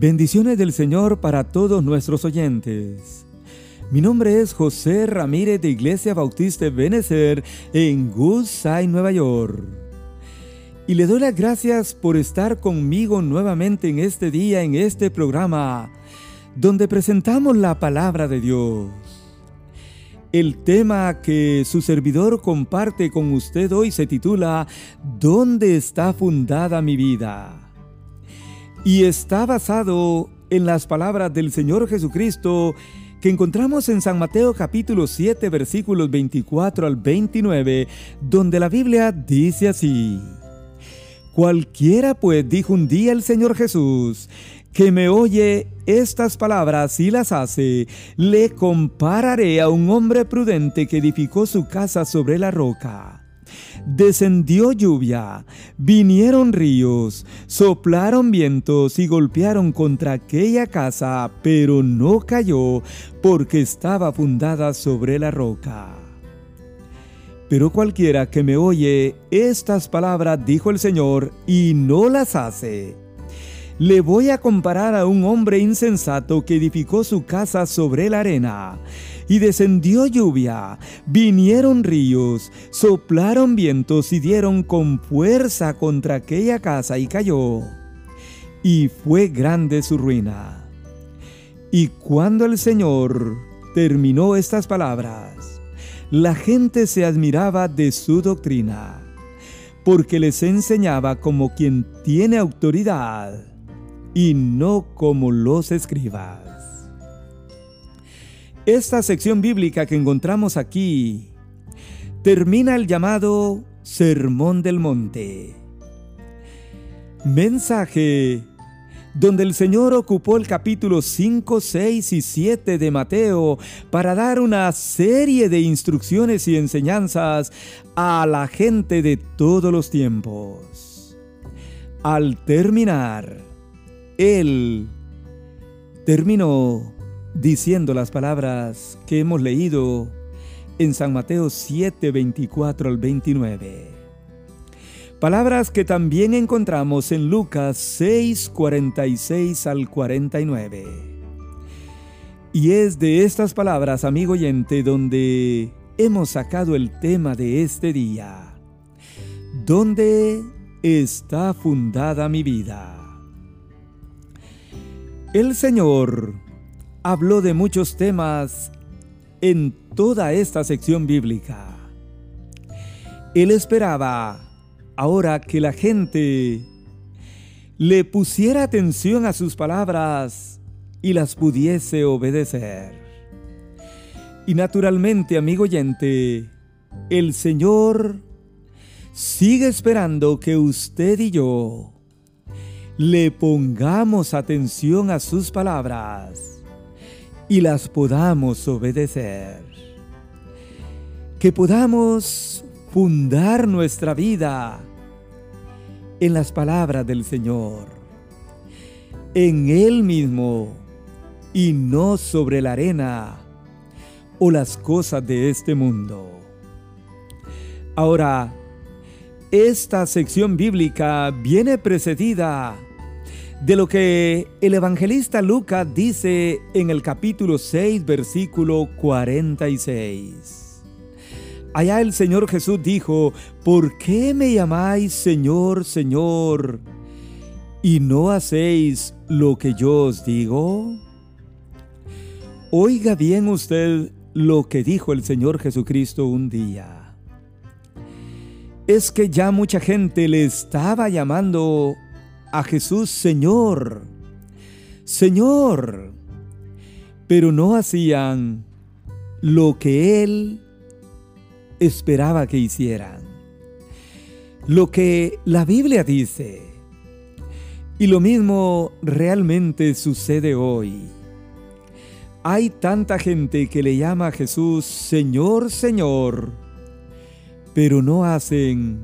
Bendiciones del Señor para todos nuestros oyentes. Mi nombre es José Ramírez de Iglesia Bautista Benecer en Goodside, Nueva York. Y le doy las gracias por estar conmigo nuevamente en este día, en este programa, donde presentamos la palabra de Dios. El tema que su servidor comparte con usted hoy se titula ¿Dónde está fundada mi vida? Y está basado en las palabras del Señor Jesucristo que encontramos en San Mateo capítulo 7 versículos 24 al 29, donde la Biblia dice así. Cualquiera pues, dijo un día el Señor Jesús, que me oye estas palabras y las hace, le compararé a un hombre prudente que edificó su casa sobre la roca descendió lluvia, vinieron ríos, soplaron vientos y golpearon contra aquella casa, pero no cayó porque estaba fundada sobre la roca. Pero cualquiera que me oye estas palabras, dijo el Señor, y no las hace, le voy a comparar a un hombre insensato que edificó su casa sobre la arena. Y descendió lluvia, vinieron ríos, soplaron vientos y dieron con fuerza contra aquella casa y cayó. Y fue grande su ruina. Y cuando el Señor terminó estas palabras, la gente se admiraba de su doctrina, porque les enseñaba como quien tiene autoridad y no como los escribas. Esta sección bíblica que encontramos aquí termina el llamado Sermón del Monte. Mensaje donde el Señor ocupó el capítulo 5, 6 y 7 de Mateo para dar una serie de instrucciones y enseñanzas a la gente de todos los tiempos. Al terminar, él terminó diciendo las palabras que hemos leído en San Mateo 7, 24 al 29. Palabras que también encontramos en Lucas 6, 46 al 49. Y es de estas palabras, amigo oyente, donde hemos sacado el tema de este día. ¿Dónde está fundada mi vida? El Señor habló de muchos temas en toda esta sección bíblica. Él esperaba ahora que la gente le pusiera atención a sus palabras y las pudiese obedecer. Y naturalmente, amigo oyente, el Señor sigue esperando que usted y yo le pongamos atención a sus palabras y las podamos obedecer. Que podamos fundar nuestra vida en las palabras del Señor, en Él mismo y no sobre la arena o las cosas de este mundo. Ahora, esta sección bíblica viene precedida de lo que el evangelista Lucas dice en el capítulo 6, versículo 46. Allá el Señor Jesús dijo, ¿por qué me llamáis Señor, Señor, y no hacéis lo que yo os digo? Oiga bien usted lo que dijo el Señor Jesucristo un día. Es que ya mucha gente le estaba llamando a Jesús Señor, Señor, pero no hacían lo que Él esperaba que hicieran. Lo que la Biblia dice. Y lo mismo realmente sucede hoy. Hay tanta gente que le llama a Jesús Señor, Señor, pero no hacen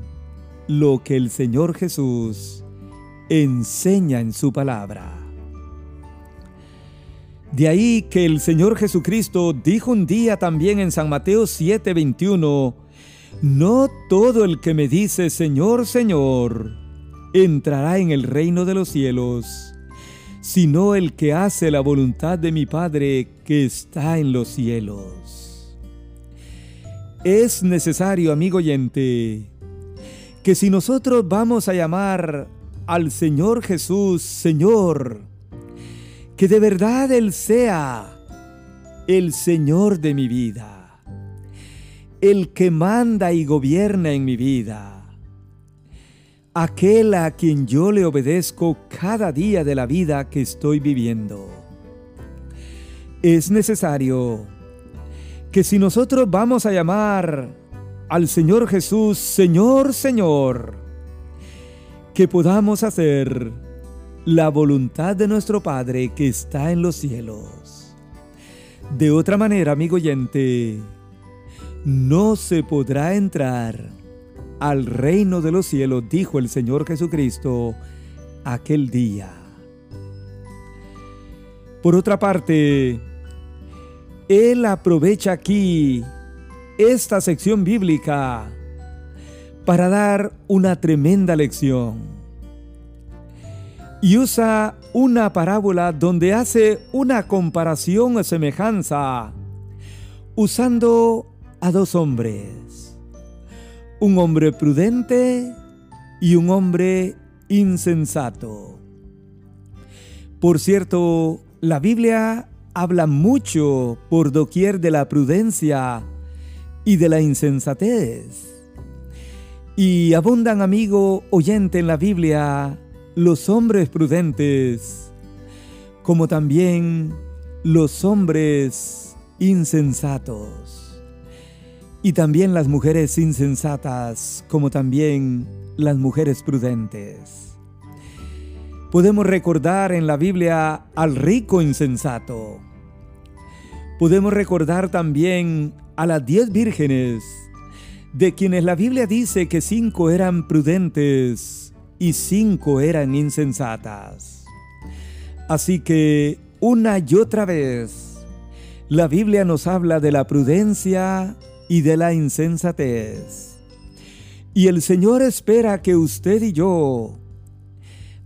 lo que el Señor Jesús enseña en su palabra. De ahí que el Señor Jesucristo dijo un día también en San Mateo 7:21, No todo el que me dice Señor, Señor, entrará en el reino de los cielos, sino el que hace la voluntad de mi Padre que está en los cielos. Es necesario, amigo oyente, que si nosotros vamos a llamar al Señor Jesús Señor, que de verdad Él sea el Señor de mi vida, el que manda y gobierna en mi vida aquel a quien yo le obedezco cada día de la vida que estoy viviendo. Es necesario que si nosotros vamos a llamar al Señor Jesús Señor, Señor, que podamos hacer la voluntad de nuestro Padre que está en los cielos. De otra manera, amigo oyente, no se podrá entrar al reino de los cielos, dijo el Señor Jesucristo aquel día. Por otra parte, Él aprovecha aquí esta sección bíblica para dar una tremenda lección. Y usa una parábola donde hace una comparación o semejanza usando a dos hombres un hombre prudente y un hombre insensato. Por cierto, la Biblia habla mucho por doquier de la prudencia y de la insensatez. Y abundan, amigo oyente, en la Biblia los hombres prudentes, como también los hombres insensatos y también las mujeres insensatas, como también las mujeres prudentes. Podemos recordar en la Biblia al rico insensato. Podemos recordar también a las diez vírgenes, de quienes la Biblia dice que cinco eran prudentes y cinco eran insensatas. Así que una y otra vez, la Biblia nos habla de la prudencia y de la insensatez. Y el Señor espera que usted y yo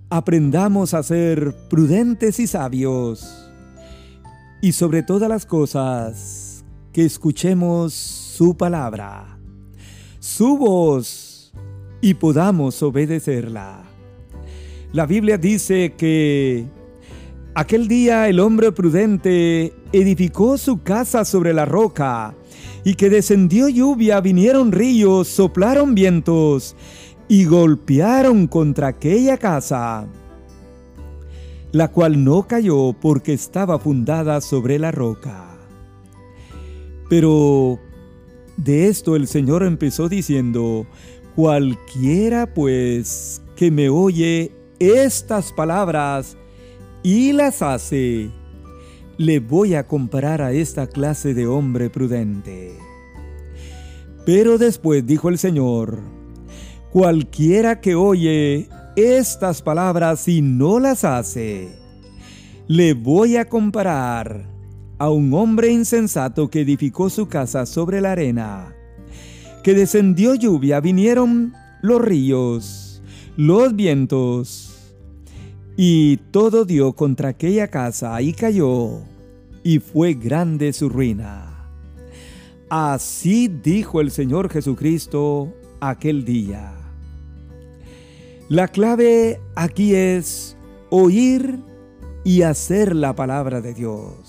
aprendamos a ser prudentes y sabios y sobre todas las cosas que escuchemos su palabra, su voz y podamos obedecerla. La Biblia dice que aquel día el hombre prudente edificó su casa sobre la roca y que descendió lluvia, vinieron ríos, soplaron vientos y golpearon contra aquella casa, la cual no cayó porque estaba fundada sobre la roca. Pero de esto el Señor empezó diciendo, cualquiera pues que me oye estas palabras y las hace, le voy a comparar a esta clase de hombre prudente. Pero después dijo el Señor, cualquiera que oye estas palabras y no las hace, le voy a comparar a un hombre insensato que edificó su casa sobre la arena, que descendió lluvia, vinieron los ríos, los vientos, y todo dio contra aquella casa y cayó y fue grande su ruina. Así dijo el Señor Jesucristo aquel día. La clave aquí es oír y hacer la palabra de Dios.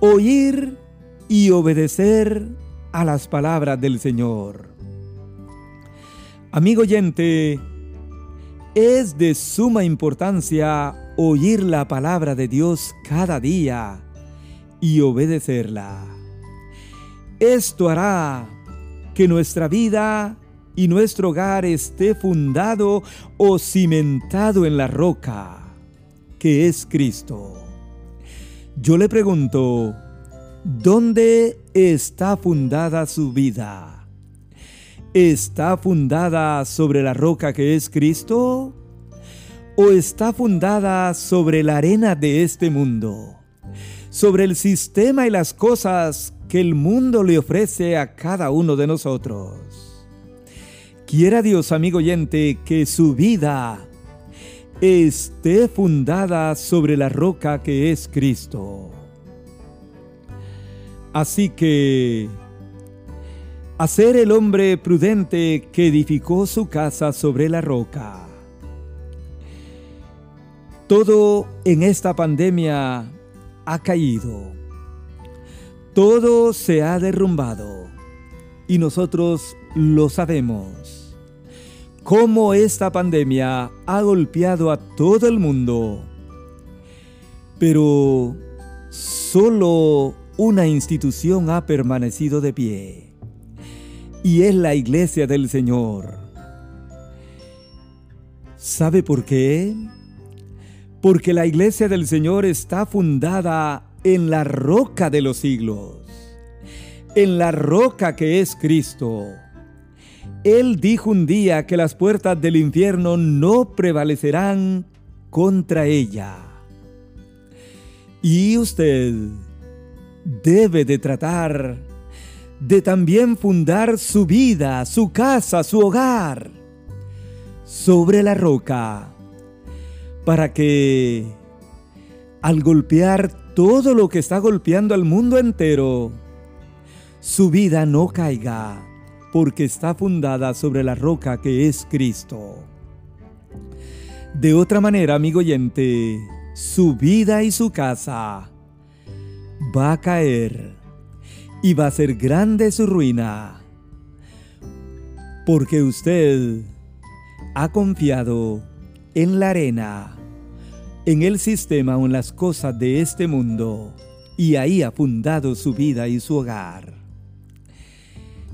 Oír y obedecer a las palabras del Señor. Amigo oyente, es de suma importancia oír la palabra de Dios cada día y obedecerla. Esto hará que nuestra vida y nuestro hogar esté fundado o cimentado en la roca, que es Cristo. Yo le pregunto, ¿dónde está fundada su vida? ¿Está fundada sobre la roca que es Cristo? ¿O está fundada sobre la arena de este mundo? Sobre el sistema y las cosas que el mundo le ofrece a cada uno de nosotros. Quiera Dios, amigo oyente, que su vida esté fundada sobre la roca que es Cristo. Así que, hacer el hombre prudente que edificó su casa sobre la roca. Todo en esta pandemia ha caído. Todo se ha derrumbado. Y nosotros lo sabemos. Cómo esta pandemia ha golpeado a todo el mundo. Pero solo una institución ha permanecido de pie. Y es la iglesia del Señor. ¿Sabe por qué? porque la iglesia del Señor está fundada en la roca de los siglos, en la roca que es Cristo. Él dijo un día que las puertas del infierno no prevalecerán contra ella. Y usted debe de tratar de también fundar su vida, su casa, su hogar sobre la roca para que al golpear todo lo que está golpeando al mundo entero, su vida no caiga, porque está fundada sobre la roca que es Cristo. De otra manera, amigo oyente, su vida y su casa va a caer y va a ser grande su ruina, porque usted ha confiado en la arena en el sistema o en las cosas de este mundo y ahí ha fundado su vida y su hogar.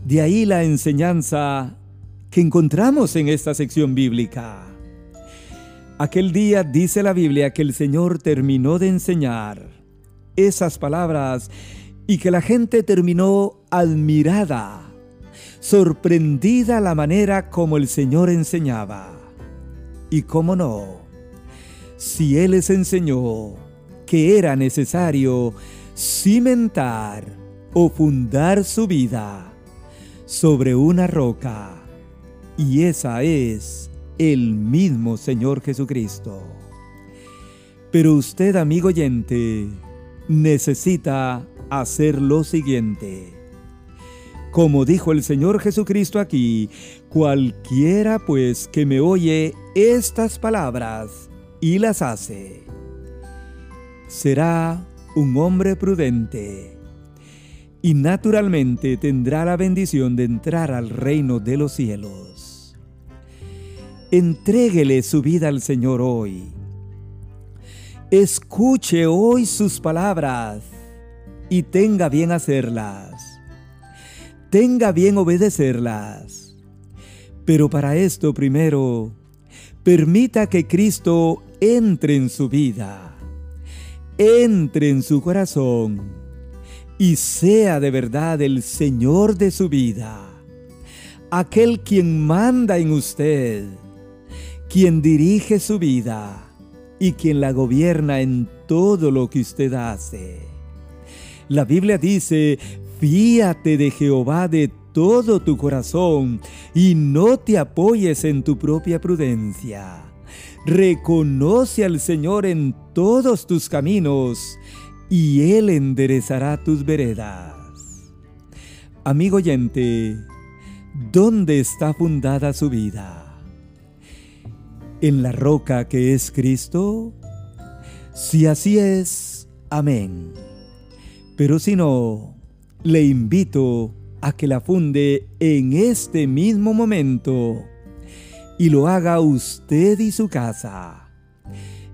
De ahí la enseñanza que encontramos en esta sección bíblica. Aquel día dice la Biblia que el Señor terminó de enseñar esas palabras y que la gente terminó admirada, sorprendida la manera como el Señor enseñaba. Y cómo no, si Él les enseñó que era necesario cimentar o fundar su vida sobre una roca, y esa es el mismo Señor Jesucristo. Pero usted, amigo oyente, necesita hacer lo siguiente. Como dijo el Señor Jesucristo aquí, cualquiera pues que me oye estas palabras y las hace, será un hombre prudente y naturalmente tendrá la bendición de entrar al reino de los cielos. Entréguele su vida al Señor hoy. Escuche hoy sus palabras y tenga bien hacerlas. Tenga bien obedecerlas. Pero para esto primero, permita que Cristo entre en su vida, entre en su corazón y sea de verdad el Señor de su vida, aquel quien manda en usted, quien dirige su vida y quien la gobierna en todo lo que usted hace. La Biblia dice, fíate de Jehová de todo tu corazón y no te apoyes en tu propia prudencia Reconoce al Señor en todos tus caminos y Él enderezará tus veredas. Amigo oyente, ¿dónde está fundada su vida? ¿En la roca que es Cristo? Si así es, amén. Pero si no, le invito a que la funde en este mismo momento y lo haga usted y su casa,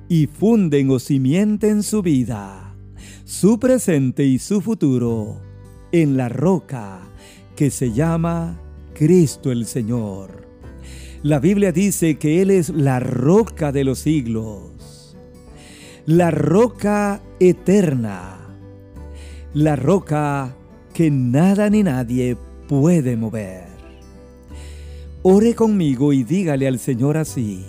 y funden o cimienten su vida, su presente y su futuro en la roca que se llama Cristo el Señor. La Biblia dice que Él es la roca de los siglos, la roca eterna, la roca que nada ni nadie puede mover. Ore conmigo y dígale al Señor así.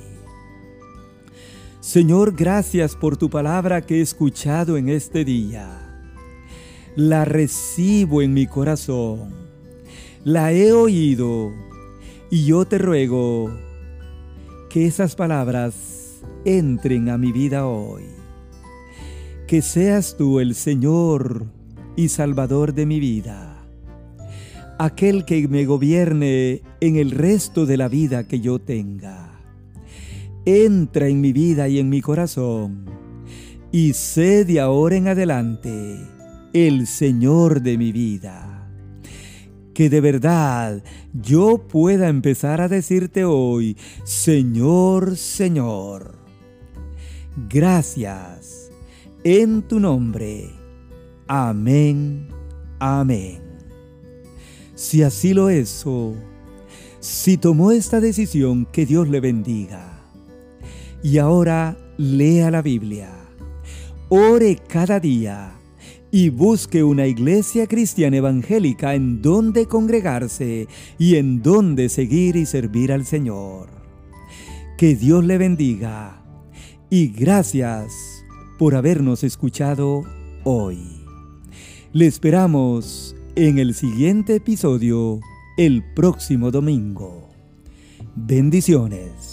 Señor, gracias por tu palabra que he escuchado en este día. La recibo en mi corazón. La he oído y yo te ruego que esas palabras entren a mi vida hoy. Que seas tú el Señor y Salvador de mi vida, aquel que me gobierne en el resto de la vida que yo tenga. Entra en mi vida y en mi corazón, y sé de ahora en adelante el Señor de mi vida que de verdad yo pueda empezar a decirte hoy, Señor, Señor. Gracias en tu nombre. Amén, amén. Si así lo es, si tomó esta decisión, que Dios le bendiga. Y ahora lea la Biblia. Ore cada día y busque una iglesia cristiana evangélica en donde congregarse y en donde seguir y servir al Señor. Que Dios le bendiga y gracias por habernos escuchado hoy. Le esperamos en el siguiente episodio el próximo domingo. Bendiciones.